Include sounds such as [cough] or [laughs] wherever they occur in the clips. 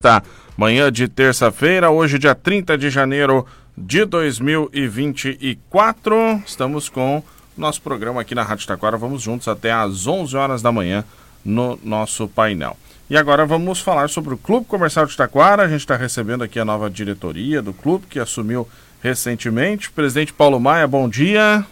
Tá, manhã de terça-feira, hoje dia 30 de janeiro de 2024. Estamos com nosso programa aqui na Rádio Taquara. Vamos juntos até às 11 horas da manhã no nosso painel. E agora vamos falar sobre o Clube Comercial de Taquara. A gente está recebendo aqui a nova diretoria do clube que assumiu recentemente. Presidente Paulo Maia, bom dia.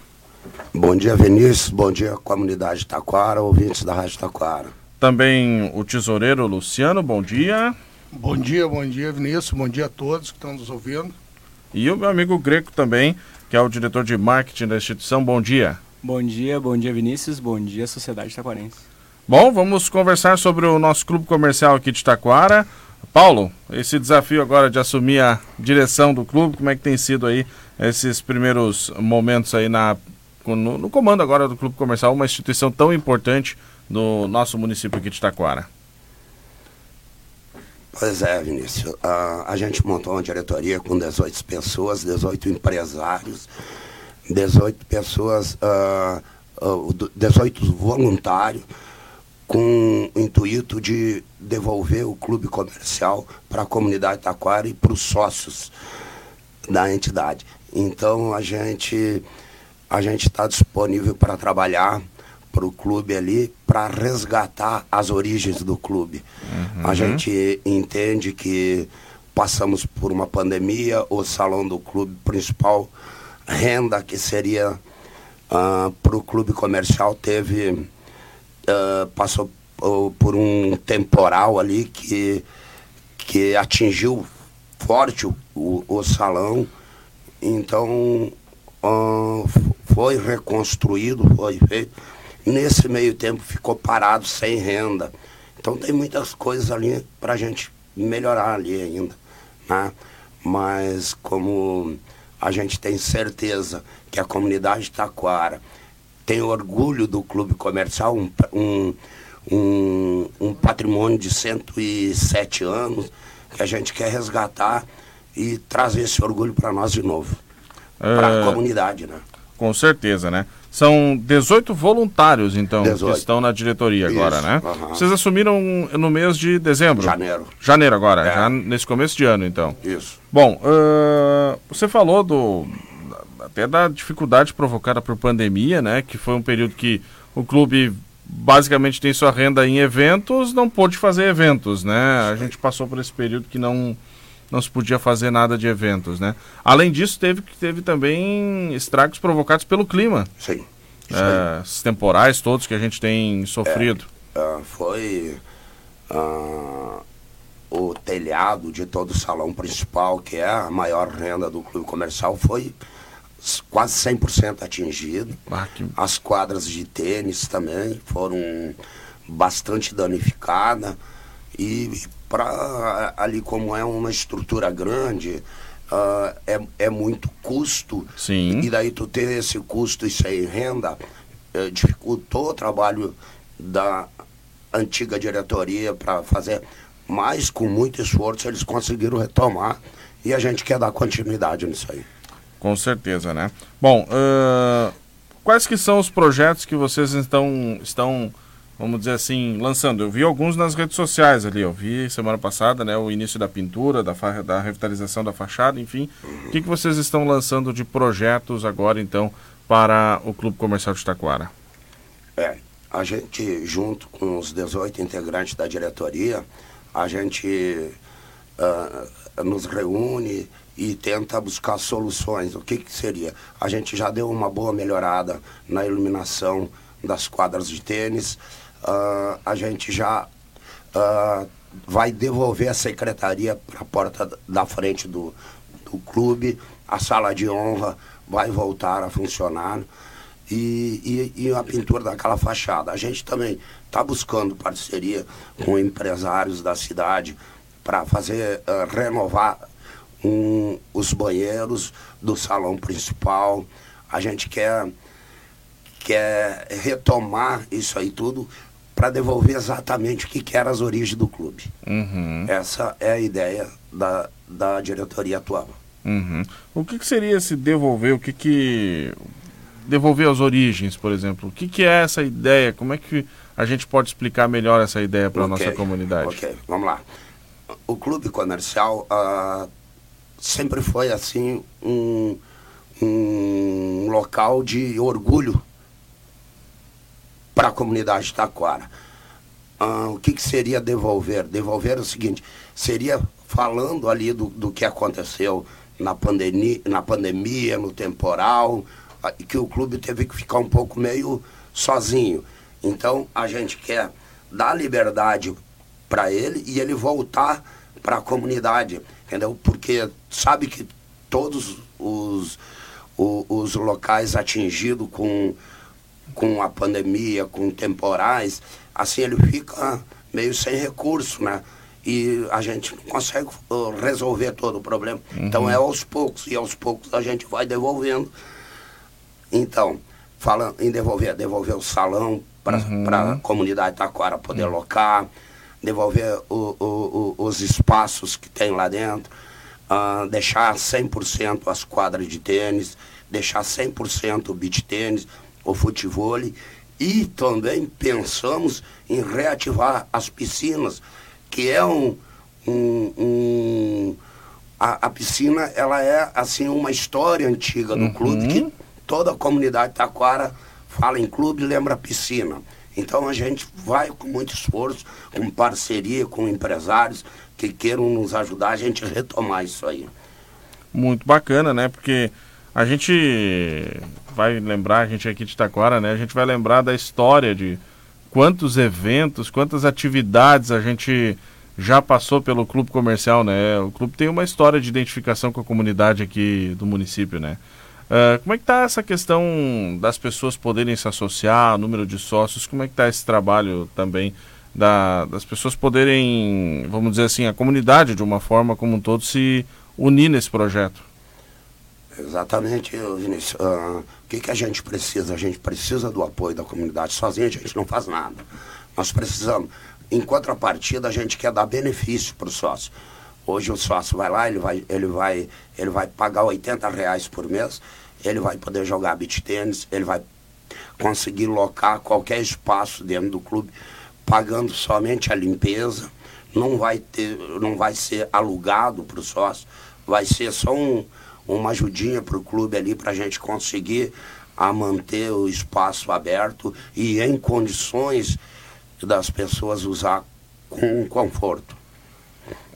Bom dia, Vinícius. Bom dia, comunidade de Taquara, ouvintes da Rádio Taquara. Também o tesoureiro Luciano, bom dia. Bom dia, bom dia, Vinícius. Bom dia a todos que estão nos ouvindo. E o meu amigo Greco também, que é o diretor de marketing da instituição. Bom dia. Bom dia, bom dia, Vinícius. Bom dia, Sociedade Taquarense. Bom, vamos conversar sobre o nosso clube comercial aqui de Taquara. Paulo, esse desafio agora de assumir a direção do clube, como é que tem sido aí esses primeiros momentos aí na, no, no comando agora do clube comercial, uma instituição tão importante no nosso município aqui de Taquara? Pois é, Vinícius. Uh, a gente montou uma diretoria com 18 pessoas, 18 empresários, 18 pessoas, uh, uh, 18 voluntários, com o intuito de devolver o clube comercial para a comunidade Taquara e para os sócios da entidade. Então a gente a gente está disponível para trabalhar para o clube ali para resgatar as origens do clube. Uhum. A gente entende que passamos por uma pandemia, o salão do clube principal, renda que seria uh, ah, para o clube comercial teve uh, passou por um temporal ali que, que atingiu forte o, o, o salão. Então uh, foi reconstruído, foi feito Nesse meio tempo ficou parado, sem renda. Então tem muitas coisas ali para a gente melhorar ali ainda. Né? Mas como a gente tem certeza que a comunidade de Taquara tem orgulho do clube comercial, um, um, um, um patrimônio de 107 anos, que a gente quer resgatar e trazer esse orgulho para nós de novo. Para a é... comunidade, né? Com certeza, né? São 18 voluntários, então, 18. que estão na diretoria Isso, agora, né? Vocês assumiram no mês de dezembro? Janeiro. Janeiro agora, é. já nesse começo de ano, então. Isso. Bom, uh, você falou do até da dificuldade provocada por pandemia, né? Que foi um período que o clube basicamente tem sua renda em eventos, não pôde fazer eventos, né? A gente passou por esse período que não não se podia fazer nada de eventos, né? Além disso, teve, teve também estragos provocados pelo clima. Sim. É, os temporais todos que a gente tem sofrido. É, uh, foi uh, o telhado de todo o salão principal, que é a maior renda do clube comercial, foi quase 100% atingido. Ah, que... As quadras de tênis também foram bastante danificadas. E para ali como é uma estrutura grande, uh, é, é muito custo. Sim. E daí tu ter esse custo e sem renda uh, dificultou o trabalho da antiga diretoria para fazer, mas com muito esforço eles conseguiram retomar e a gente quer dar continuidade nisso aí. Com certeza, né? Bom, uh, quais que são os projetos que vocês estão, estão vamos dizer assim, lançando. Eu vi alguns nas redes sociais ali, eu vi semana passada, né, o início da pintura, da, da revitalização da fachada, enfim. O que, que vocês estão lançando de projetos agora, então, para o Clube Comercial de Taquara? É, a gente, junto com os 18 integrantes da diretoria, a gente uh, nos reúne e tenta buscar soluções. O que, que seria? A gente já deu uma boa melhorada na iluminação das quadras de tênis, uh, a gente já uh, vai devolver a secretaria para a porta da frente do, do clube, a sala de honra vai voltar a funcionar e, e, e a pintura daquela fachada. A gente também está buscando parceria com empresários da cidade para fazer uh, renovar um, os banheiros do salão principal. A gente quer, quer retomar isso aí tudo para devolver exatamente o que, que eram as origens do clube. Uhum. Essa é a ideia da, da diretoria atual. Uhum. O que, que, seria esse devolver? O que, que. Devolver as origens, por exemplo. O que, que é essa ideia? Como é que a gente pode explicar melhor essa ideia para a okay. nossa comunidade? Ok, vamos lá. o clube comercial uh, sempre foi assim um, um local de orgulho para a comunidade de Taquara. Uh, o que, que, seria devolver? Devolver é o seguinte, seria falando ali do, do que aconteceu na pandemia, na pandemia, no temporal, uh, que o clube teve que ficar um pouco meio sozinho. Então a gente quer dar liberdade para ele e ele voltar para a comunidade, entendeu? Porque sabe que todos os, os, os locais atingidos com, com a pandemia, com temporais, assim ele fica meio sem recurso, né? E a gente não consegue uh, resolver todo o problema. Uhum. Então é aos poucos, e aos poucos a gente vai devolvendo. Então, fala em devolver, devolver o salão para uhum. a comunidade Taquara poder uhum. locar, devolver o, o, o, os espaços que tem lá dentro, uh, deixar 100% as quadras de tênis, deixar 100% o beach tênis, o futebol e também pensamos em reativar as piscinas, que é um, um, um a, a, piscina ela é assim uma história antiga do uhum. clube que toda a comunidade taquara fala em clube lembra piscina. Então a gente vai com muito esforço, com parceria com empresários que queiram nos ajudar a gente retomar isso aí. Muito bacana, né? Porque a gente vai lembrar, a gente aqui de Taquara, né? A gente vai lembrar da história de quantos eventos, quantas atividades a gente já passou pelo clube comercial, né? O clube tem uma história de identificação com a comunidade aqui do município, né? Uh, como é que está essa questão das pessoas poderem se associar, número de sócios? Como é que está esse trabalho também da, das pessoas poderem, vamos dizer assim, a comunidade de uma forma como um todo se unir nesse projeto? Exatamente, Vinícius. Uh, o que, que a gente precisa? A gente precisa do apoio da comunidade. Sozinho a gente não faz nada. Nós precisamos. Em contrapartida, a gente quer dar benefício para o sócio. Hoje o sócio vai lá, ele vai, ele vai, ele vai pagar 80 reais por mês, ele vai poder jogar beach tênis, ele vai conseguir locar qualquer espaço dentro do clube, pagando somente a limpeza, não vai ter, não vai ser alugado para o sócio, vai ser só um, uma ajudinha para o clube ali para a gente conseguir a manter o espaço aberto e em condições das pessoas usar com conforto.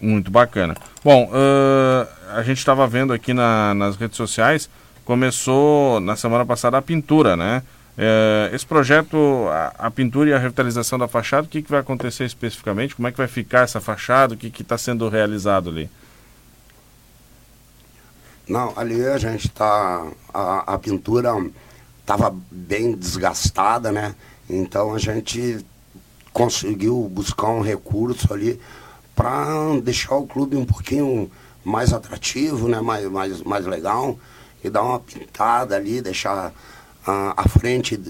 Muito bacana. Bom, uh, a gente estava vendo aqui na, nas redes sociais, começou na semana passada a pintura, né? Uh, esse projeto, a, a, pintura e a revitalização da fachada, o que, que vai acontecer especificamente? Como é que vai ficar essa fachada? O que está sendo realizado ali? Não, ali a gente está. A, a pintura estava bem desgastada, né? Então a gente conseguiu buscar um recurso ali para deixar o clube um pouquinho mais atrativo, né? mais, mais, mais legal, e dar uma pintada ali, deixar uh, a frente,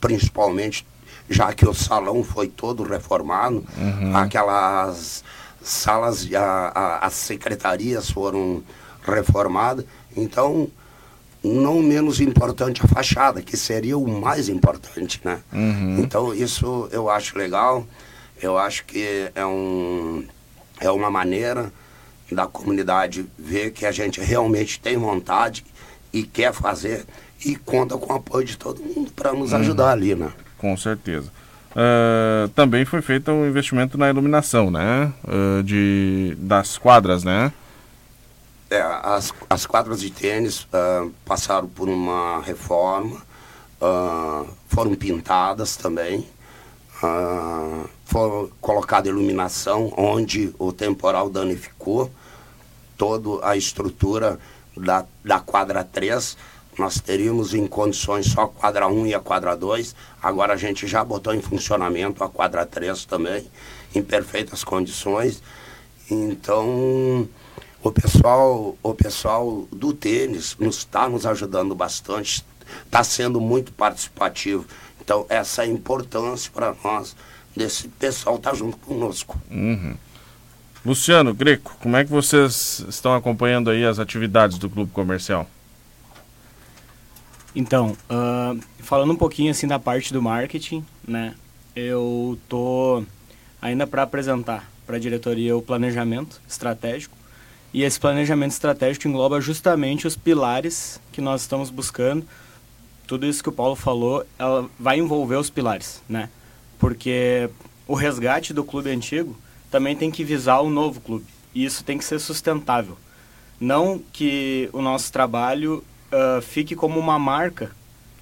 principalmente, já que o salão foi todo reformado, uhum. aquelas salas, a, a, as secretarias foram reformadas, então não menos importante a fachada, que seria o mais importante, né? Uhum. Então isso eu acho legal, eu acho que é um é uma maneira da comunidade ver que a gente realmente tem vontade e quer fazer e conta com o apoio de todo mundo para nos uhum. ajudar ali, né? Com certeza. Uh, também foi feito um investimento na iluminação, né? Uh, de, das quadras, né? É, as, as quadras de tênis uh, passaram por uma reforma, foram pintadas também. Uh, foi colocada iluminação onde o temporal danificou toda a estrutura da, da quadra 3. Nós teríamos em condições só a quadra 1 e a quadra 2. Agora a gente já botou em funcionamento a quadra 3 também, em perfeitas condições. Então, o pessoal, o pessoal do tênis nos está nos ajudando bastante, está sendo muito participativo. Então, essa é a importância para nós desse pessoal estar tá junto conosco. Uhum. Luciano Greco, como é que vocês estão acompanhando aí as atividades do clube comercial? Então, uh, falando um pouquinho assim da parte do marketing, né? Eu tô ainda para apresentar para a diretoria o planejamento estratégico. E esse planejamento estratégico engloba justamente os pilares que nós estamos buscando. Tudo isso que o Paulo falou, ela vai envolver os pilares, né? Porque o resgate do clube antigo também tem que visar o novo clube. E isso tem que ser sustentável. Não que o nosso trabalho uh, fique como uma marca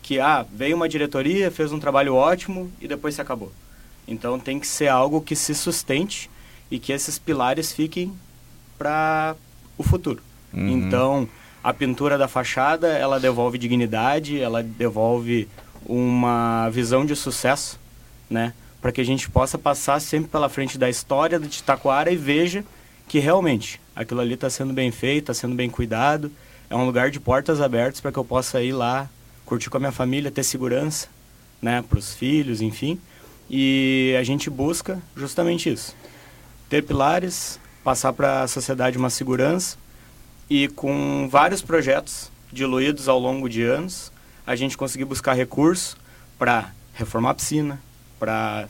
que, ah, veio uma diretoria, fez um trabalho ótimo e depois se acabou. Então tem que ser algo que se sustente e que esses pilares fiquem para o futuro. Uhum. Então, a pintura da fachada, ela devolve dignidade, ela devolve uma visão de sucesso, né? Para que a gente possa passar sempre pela frente da história do Titacoara e veja que realmente aquilo ali está sendo bem feito, está sendo bem cuidado. É um lugar de portas abertas para que eu possa ir lá, curtir com a minha família, ter segurança, né? Para os filhos, enfim. E a gente busca justamente isso: ter pilares, passar para a sociedade uma segurança e com vários projetos diluídos ao longo de anos, a gente conseguir buscar recursos para reformar a piscina, para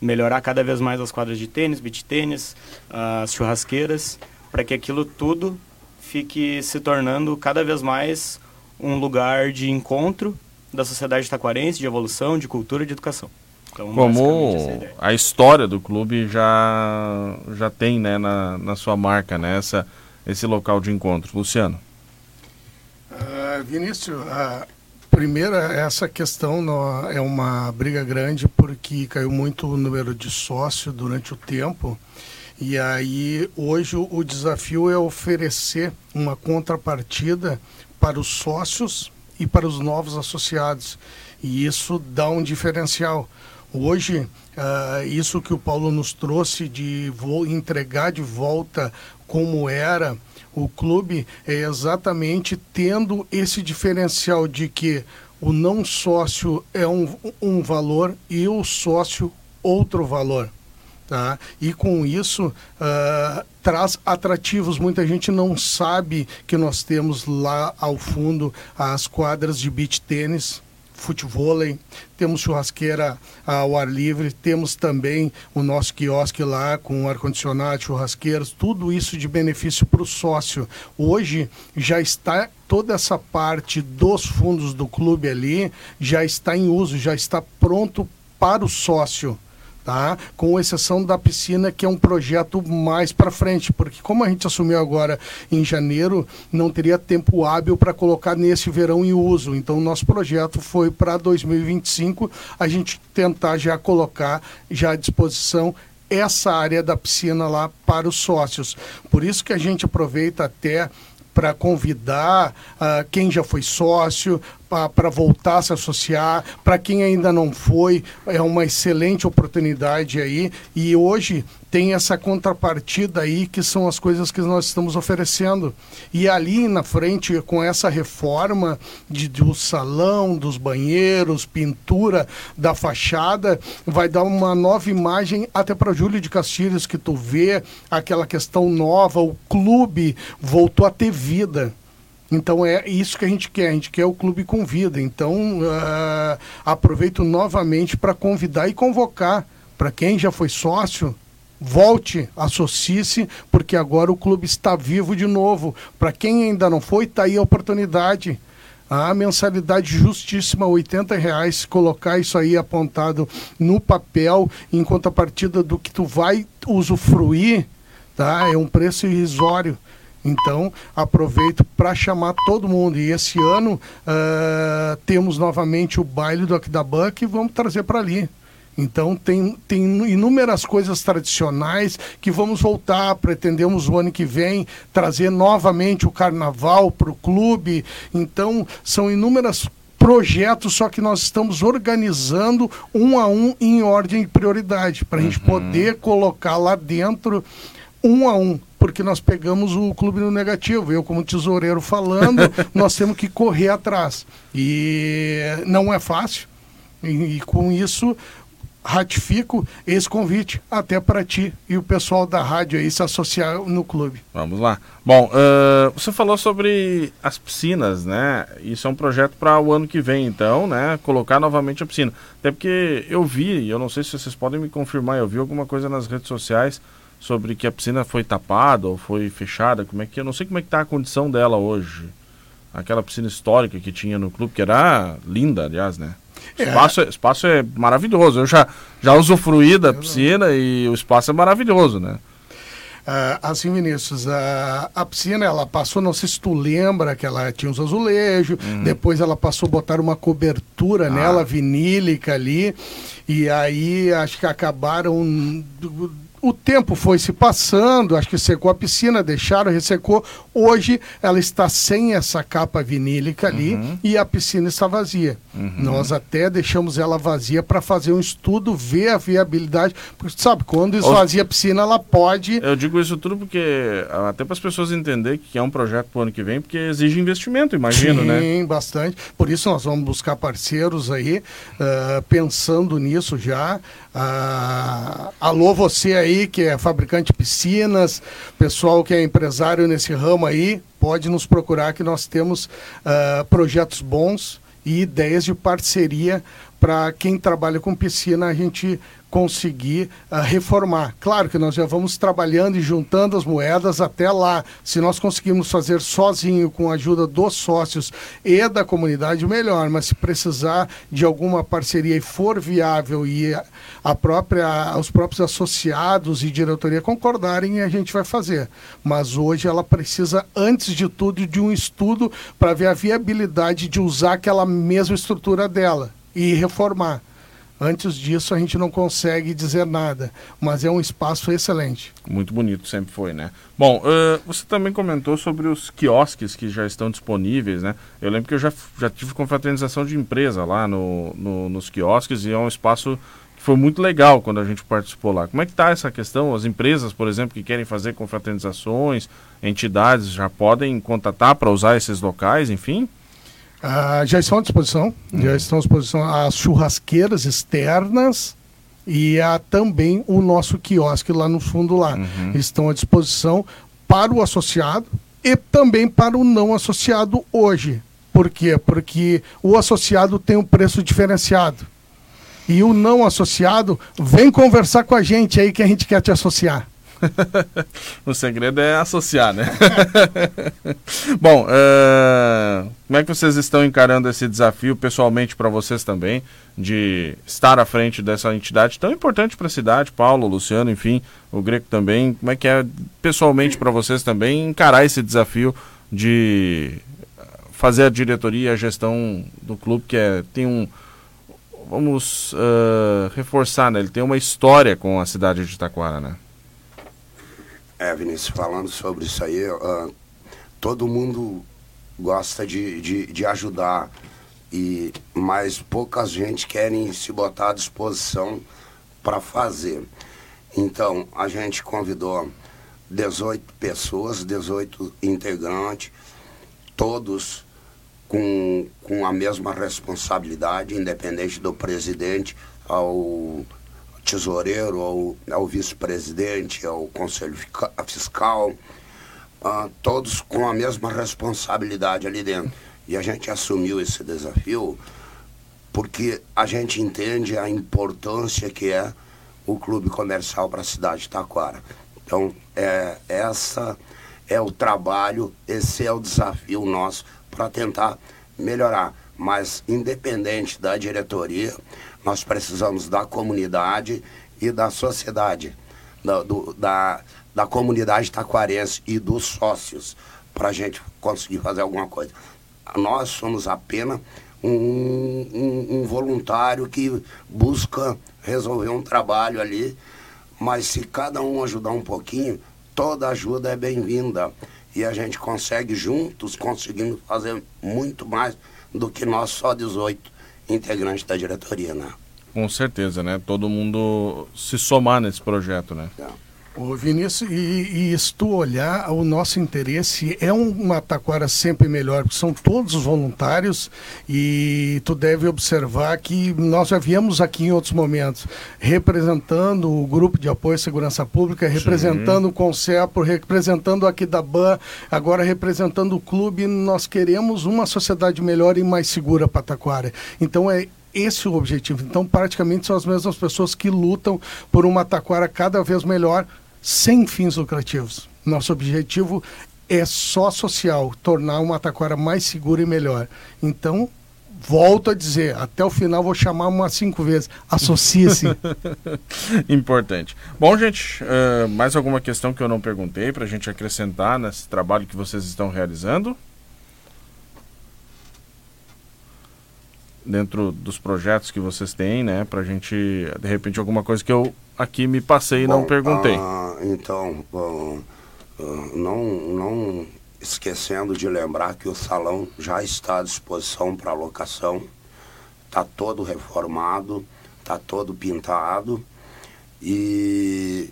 melhorar cada vez mais as quadras de tênis, beach tênis, as churrasqueiras, para que aquilo tudo fique se tornando cada vez mais um lugar de encontro da sociedade taquarense, de evolução, de cultura de educação. Então, Como é a, a, história do clube já, já tem né, na, na sua marca né, essa, esse local de encontro. Luciano. Uh, Vinícius, uh, primeira, essa questão no, é uma briga grande porque caiu muito o número de sócios durante o tempo. E aí, hoje, o desafio é oferecer uma contrapartida para os sócios e para os novos associados. E isso dá um diferencial. Hoje, uh, isso que o Paulo nos trouxe de entregar de volta como era o clube é exatamente tendo esse diferencial de que o não sócio é um, um valor e o sócio outro valor. Tá? E com isso uh, traz atrativos. Muita gente não sabe que nós temos lá ao fundo as quadras de beach tênis, futevôlei, temos churrasqueira ao ar livre, temos também o nosso quiosque lá com ar-condicionado, churrasqueiras, tudo isso de benefício para o sócio. Hoje já está toda essa parte dos fundos do clube ali, já está em uso, já está pronto para o sócio tá? Com exceção da piscina, que é um projeto mais para frente, porque como a gente assumiu agora em janeiro, não teria tempo hábil para colocar nesse verão em uso. Então, nosso projeto foi para 2025 a gente tentar já colocar já à disposição essa área da piscina lá para os sócios. Por isso que a gente aproveita até para convidar uh, quem já foi sócio, para voltar a se associar. Para quem ainda não foi, é uma excelente oportunidade aí. E hoje tem essa contrapartida aí que são as coisas que nós estamos oferecendo. E ali na frente, com essa reforma de, do salão, dos banheiros, pintura da fachada, vai dar uma nova imagem até para Júlio de Castilhos, que tu vê aquela questão nova, o clube voltou a ter vida. Então é isso que a gente quer, a gente quer o clube com vida. Então uh, aproveito novamente para convidar e convocar para quem já foi sócio, volte, associe-se, porque agora o clube está vivo de novo. Para quem ainda não foi, está aí a oportunidade. A mensalidade justíssima, R$ reais, colocar isso aí apontado no papel, em contrapartida do que tu vai usufruir, tá? É um preço irrisório. Então, aproveito para chamar todo mundo. E esse ano uh, temos novamente o baile do Aquidabã e vamos trazer para ali. Então tem, tem inúmeras coisas tradicionais que vamos voltar, pretendemos o ano que vem trazer novamente o carnaval para o clube. Então são inúmeras projetos, só que nós estamos organizando um a um em ordem de prioridade, para a uhum. gente poder colocar lá dentro um a um porque nós pegamos o clube no negativo. Eu, como tesoureiro falando, [laughs] nós temos que correr atrás. E não é fácil. E, e com isso, ratifico esse convite até para ti e o pessoal da rádio aí se associar no clube. Vamos lá. Bom, uh, você falou sobre as piscinas, né? Isso é um projeto para o ano que vem, então, né? Colocar novamente a piscina. Até porque eu vi, eu não sei se vocês podem me confirmar, eu vi alguma coisa nas redes sociais sobre que a piscina foi tapada ou foi fechada, como é que eu não sei como é que está a condição dela hoje. Aquela piscina histórica que tinha no clube, que era linda, aliás, né? O é. espaço, é. espaço é maravilhoso. Eu já, já usufruí da piscina e o espaço é maravilhoso, né? Uh, assim, Vinícius, a, a piscina ela passou, não sei se tu lembra que ela tinha os azulejos, uhum. depois ela passou a botar uma cobertura ah. nela, vinílica ali, e aí acho que acabaram o tempo foi se passando, acho que secou a piscina, deixaram, ressecou. Hoje ela está sem essa capa vinílica ali uhum. e a piscina está vazia. Uhum. Nós até deixamos ela vazia para fazer um estudo, ver a viabilidade. Porque sabe, quando esvazia a piscina, ela pode. Eu digo isso tudo porque, até para as pessoas entenderem que é um projeto para o ano que vem, porque exige investimento, imagino, Sim, né? Sim, bastante. Por isso nós vamos buscar parceiros aí, uh, pensando nisso já. Uh, alô, você aí que é fabricante de piscinas, pessoal que é empresário nesse ramo aí, pode nos procurar que nós temos uh, projetos bons e ideias de parceria para quem trabalha com piscina a gente conseguir uh, reformar. Claro que nós já vamos trabalhando e juntando as moedas até lá. Se nós conseguirmos fazer sozinho, com a ajuda dos sócios e da comunidade, melhor. Mas se precisar de alguma parceria e for viável e a própria, os próprios associados e diretoria concordarem, a gente vai fazer. Mas hoje ela precisa, antes de tudo, de um estudo para ver a viabilidade de usar aquela mesma estrutura dela e reformar. Antes disso, a gente não consegue dizer nada, mas é um espaço excelente. Muito bonito, sempre foi, né? Bom, uh, você também comentou sobre os quiosques que já estão disponíveis, né? Eu lembro que eu já, já tive confraternização de empresa lá no, no, nos quiosques e é um espaço que foi muito legal quando a gente participou lá. Como é que está essa questão? As empresas, por exemplo, que querem fazer confraternizações, entidades já podem contatar para usar esses locais, enfim? Ah, já estão à disposição, uhum. já estão à disposição as churrasqueiras externas e há também o nosso quiosque lá no fundo lá. Uhum. Estão à disposição para o associado e também para o não associado hoje. Por quê? Porque o associado tem um preço diferenciado. E o não associado vem conversar com a gente aí que a gente quer te associar. [laughs] o segredo é associar, né? [laughs] Bom, uh, como é que vocês estão encarando esse desafio pessoalmente para vocês também, de estar à frente dessa entidade tão importante para a cidade? Paulo, Luciano, enfim, o Greco também. Como é que é pessoalmente para vocês também encarar esse desafio de fazer a diretoria e a gestão do clube, que é, tem um. Vamos uh, reforçar, né? Ele tem uma história com a cidade de Itaquara, né? É, Vinícius, falando sobre isso aí, uh, todo mundo gosta de, de, de, ajudar, e mas poucas gente querem se botar à disposição para fazer. Então, a gente convidou 18 pessoas, 18 integrantes, todos com, com a mesma responsabilidade, independente do presidente ao tesoureiro, ao, ao vice-presidente, ao conselho fiscal, uh, todos com a mesma responsabilidade ali dentro. E a gente assumiu esse desafio porque a gente entende a importância que é o clube comercial para a cidade de Taquara. Então, é, essa é o trabalho, esse é o desafio nosso para tentar melhorar. Mas, independente da diretoria, nós precisamos da comunidade e da sociedade, da, do, da, da comunidade taquarense e dos sócios, para a gente conseguir fazer alguma coisa. Nós somos apenas um, um, um voluntário que busca resolver um trabalho ali, mas se cada um ajudar um pouquinho, toda ajuda é bem-vinda. E a gente consegue juntos, conseguimos fazer muito mais do que nós só 18 integrantes da diretoria, né? Com certeza, né? Todo mundo se somar nesse projeto, né? É. Ô Vinícius, e, e se tu olhar, o nosso interesse é uma taquara sempre melhor, porque são todos voluntários e tu deve observar que nós já viemos aqui em outros momentos, representando o Grupo de Apoio à Segurança Pública, representando Sim. o Concepo, representando aqui da BAN, agora representando o clube, nós queremos uma sociedade melhor e mais segura para Taquara. Então é esse o objetivo. Então, praticamente são as mesmas pessoas que lutam por uma taquara cada vez melhor sem fins lucrativos. Nosso objetivo é só social, tornar uma Taquara mais segura e melhor. Então, volto a dizer, até o final vou chamar umas cinco vezes. Associe-se. [laughs] Importante. Bom, gente, uh, mais alguma questão que eu não perguntei para a gente acrescentar nesse trabalho que vocês estão realizando? Dentro dos projetos que vocês têm, né? Para a gente, de repente, alguma coisa que eu aqui me passei e não perguntei. Uh, então, uh, não, não esquecendo de lembrar que o salão já está à disposição para locação, está todo reformado, está todo pintado. E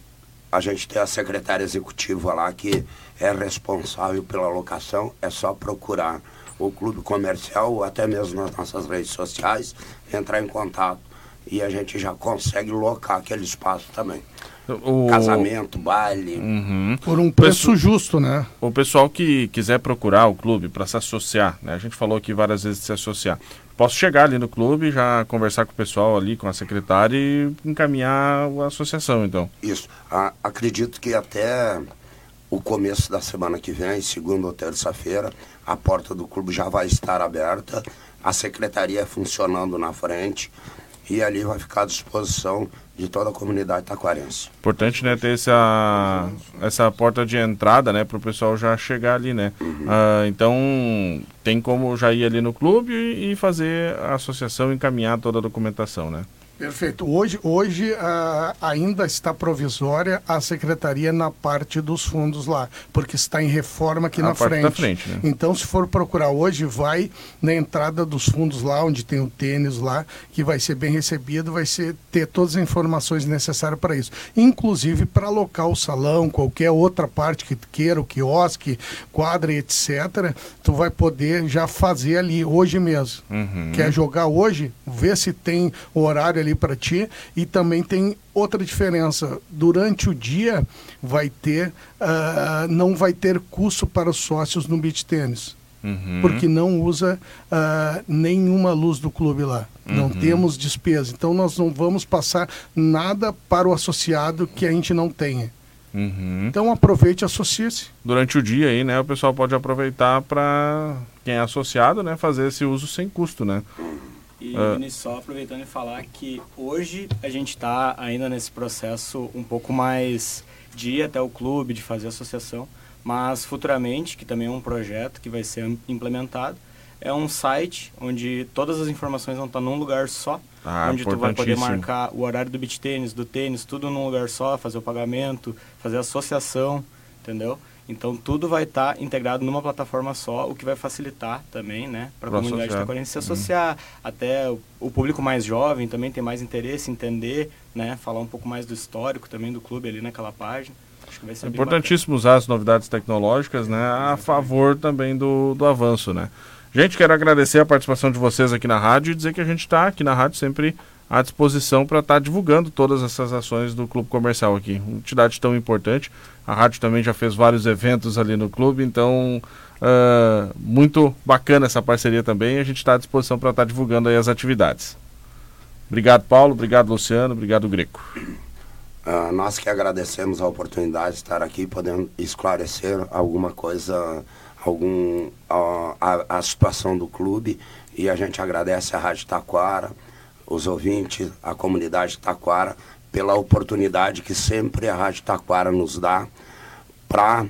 a gente tem a secretária executiva lá que é responsável pela locação, é só procurar o clube comercial ou até mesmo nas nossas redes sociais, entrar em contato e a gente já consegue locar aquele espaço também. O... Casamento, baile. Uhum. Por um preço Pesso... justo, né? O pessoal que quiser procurar o clube para se associar, né? A gente falou aqui várias vezes de se associar. Posso chegar ali no clube, já conversar com o pessoal ali, com a secretária e encaminhar a associação, então. Isso. A, acredito que até o começo da semana que vem, segunda ou terça-feira, a porta do clube já vai estar aberta, a secretaria funcionando na frente e ali vai ficar à disposição de toda a comunidade taquarense. Importante, né, ter essa, essa porta de entrada, né, para o pessoal já chegar ali, né. Uhum. Ah, então, tem como já ir ali no clube e fazer a associação encaminhar toda a documentação, né. Perfeito. Hoje, hoje uh, ainda está provisória a secretaria na parte dos fundos lá, porque está em reforma aqui a na frente. frente né? Então, se for procurar hoje, vai na entrada dos fundos lá, onde tem o tênis lá, que vai ser bem recebido, vai ser ter todas as informações necessárias para isso. Inclusive para alocar o salão, qualquer outra parte que queira, o quiosque, quadra, etc., tu vai poder já fazer ali hoje mesmo. Uhum. Quer jogar hoje? Vê se tem o horário ali para ti e também tem outra diferença durante o dia vai ter uh, não vai ter custo para os sócios no beach tênis uhum. porque não usa uh, nenhuma luz do clube lá uhum. não temos despesa então nós não vamos passar nada para o associado que a gente não tenha Uhum. Então aproveite e associe-se. Durante o dia aí, né, o pessoal pode aproveitar para quem é associado, né, fazer esse uso sem custo, né? E uh. só aproveitando e falar que hoje a gente está ainda nesse processo um pouco mais de ir até o clube, de fazer associação, mas futuramente, que também é um projeto que vai ser implementado, é um site onde todas as informações vão estar num lugar só, ah, onde tu vai poder marcar o horário do beach tênis, do tênis, tudo num lugar só, fazer o pagamento, fazer associação, entendeu? Então tudo vai estar tá integrado numa plataforma só, o que vai facilitar também, né, para a comunidade taquarense se associar. Uhum. Até o, o, público mais jovem também tem mais interesse em entender, né, falar um pouco mais do histórico também do clube ali naquela página. Acho que vai ser é importantíssimo usar as novidades tecnológicas, né, a favor também do, do avanço, né. Gente, quero agradecer a participação de vocês aqui na rádio e dizer que a gente está aqui na rádio sempre à disposição para estar tá divulgando todas essas ações do Clube Comercial aqui. Uma entidade tão importante. A rádio também já fez vários eventos ali no clube, então uh, muito bacana essa parceria também. A gente está à disposição para estar tá divulgando as atividades. Obrigado, Paulo. Obrigado, Luciano. Obrigado, Greco. Uh, nós que agradecemos a oportunidade de estar aqui, podendo esclarecer alguma coisa, algum, uh, a, a situação do clube. E a gente agradece a Rádio Taquara, os ouvintes, a comunidade Taquara, pela oportunidade que sempre a Rádio Taquara nos dá para uh,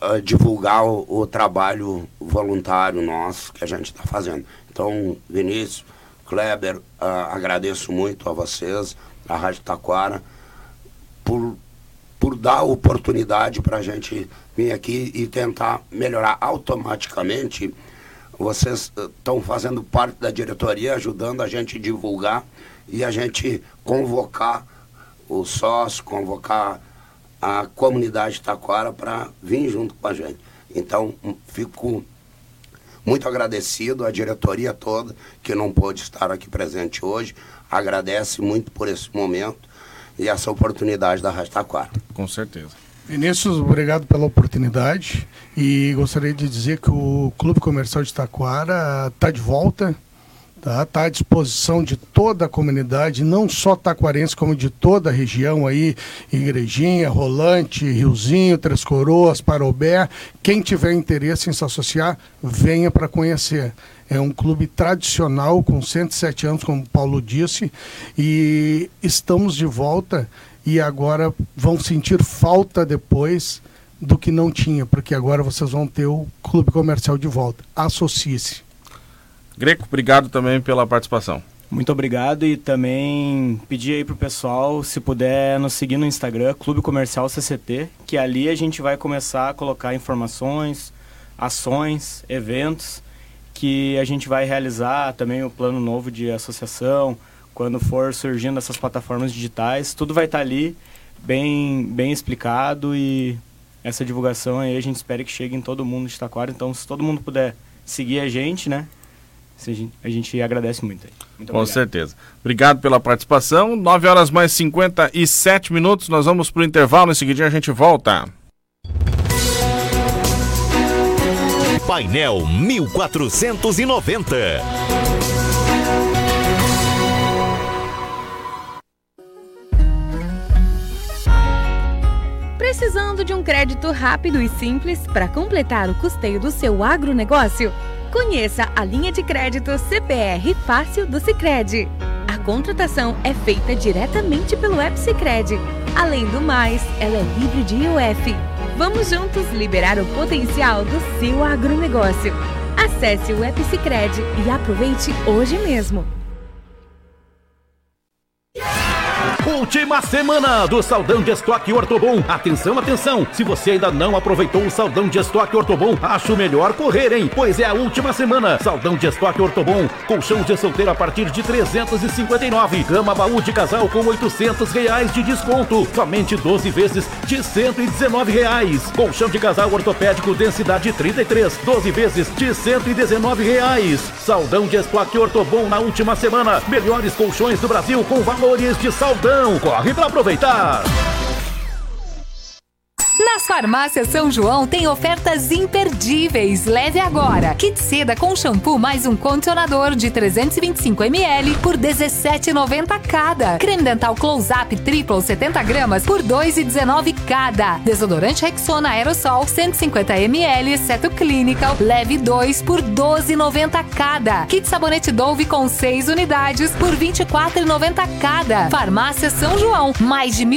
eh, divulgar o, o, trabalho voluntário nosso que a gente está fazendo. Então, Vinícius, Kleber, uh, agradeço muito a vocês, a Rádio Taquara, por, por dar oportunidade para a gente vir aqui e tentar melhorar automaticamente vocês estão eh, fazendo parte da diretoria, ajudando a gente divulgar e a gente convocar o sócio, convocar a comunidade Taquara para vir junto com a gente. Então, hum, fico muito agradecido à diretoria toda que não pôde estar aqui presente hoje. Agradece muito por esse momento e essa oportunidade da Rádio Taquara. Com certeza. Vinícius, obrigado pela oportunidade e gostaria de dizer que o Clube Comercial de Taquara está de volta, Está tá à disposição de toda a comunidade, não só taquarense, como de toda a região aí, Igrejinha, Rolante, Riozinho, Três Coroas, Parobé. Quem tiver interesse em se associar, venha para conhecer. É um clube tradicional, com 107 anos, como o Paulo disse, e estamos de volta e agora vão sentir falta depois do que não tinha, porque agora vocês vão ter o clube comercial de volta. Associe-se. Greco, obrigado também pela participação. Muito obrigado e também pedir aí pro pessoal, se puder nos seguir no Instagram, Clube Comercial CCT, que ali a gente vai começar a colocar informações, ações, eventos que a gente vai realizar, também o plano novo de associação, quando for surgindo essas plataformas digitais, tudo vai estar tá ali bem bem explicado e essa divulgação aí a gente espera que chegue em todo mundo de Taquara, então se todo mundo puder seguir a gente, né? a gente agradece muito. muito Com certeza. Obrigado pela participação. 9 horas mais 57 minutos. Nós vamos para o intervalo. Em seguida a gente volta. Painel 1490. Precisando de um crédito rápido e simples para completar o custeio do seu agronegócio? Conheça a linha de crédito CPR Fácil do Sicredi. A contratação é feita diretamente pelo app Sicredi. Além do mais, ela é livre de IOF. Vamos juntos liberar o potencial do seu agronegócio. Acesse o app Sicredi e aproveite hoje mesmo. Última semana do Saldão de Estoque Ortobon. Atenção, atenção! Se você ainda não aproveitou o Saldão de Estoque Ortobon, acho melhor correr, hein? Pois é a última semana. Saldão de Estoque Ortobon. Colchão de solteiro a partir de 359. Cama baú de casal com 800 reais de desconto. Somente 12 vezes de 119 reais. Colchão de casal ortopédico densidade 33. 12 vezes de 119 reais. Saldão de Estoque Ortobon na última semana. Melhores colchões do Brasil com valores de saldão corre para aproveitar! Nas farmácias São João tem ofertas imperdíveis. Leve agora. Kit seda com shampoo mais um condicionador de 325 ml por 17,90 cada. Creme dental Close Up Triple 70 gramas por 2,19 cada. Desodorante Rexona Aerosol 150 ml exceto Clinical. Leve 2 por 12,90 cada. Kit sabonete Dove com 6 unidades por 24,90 cada. Farmácia São João. Mais de mil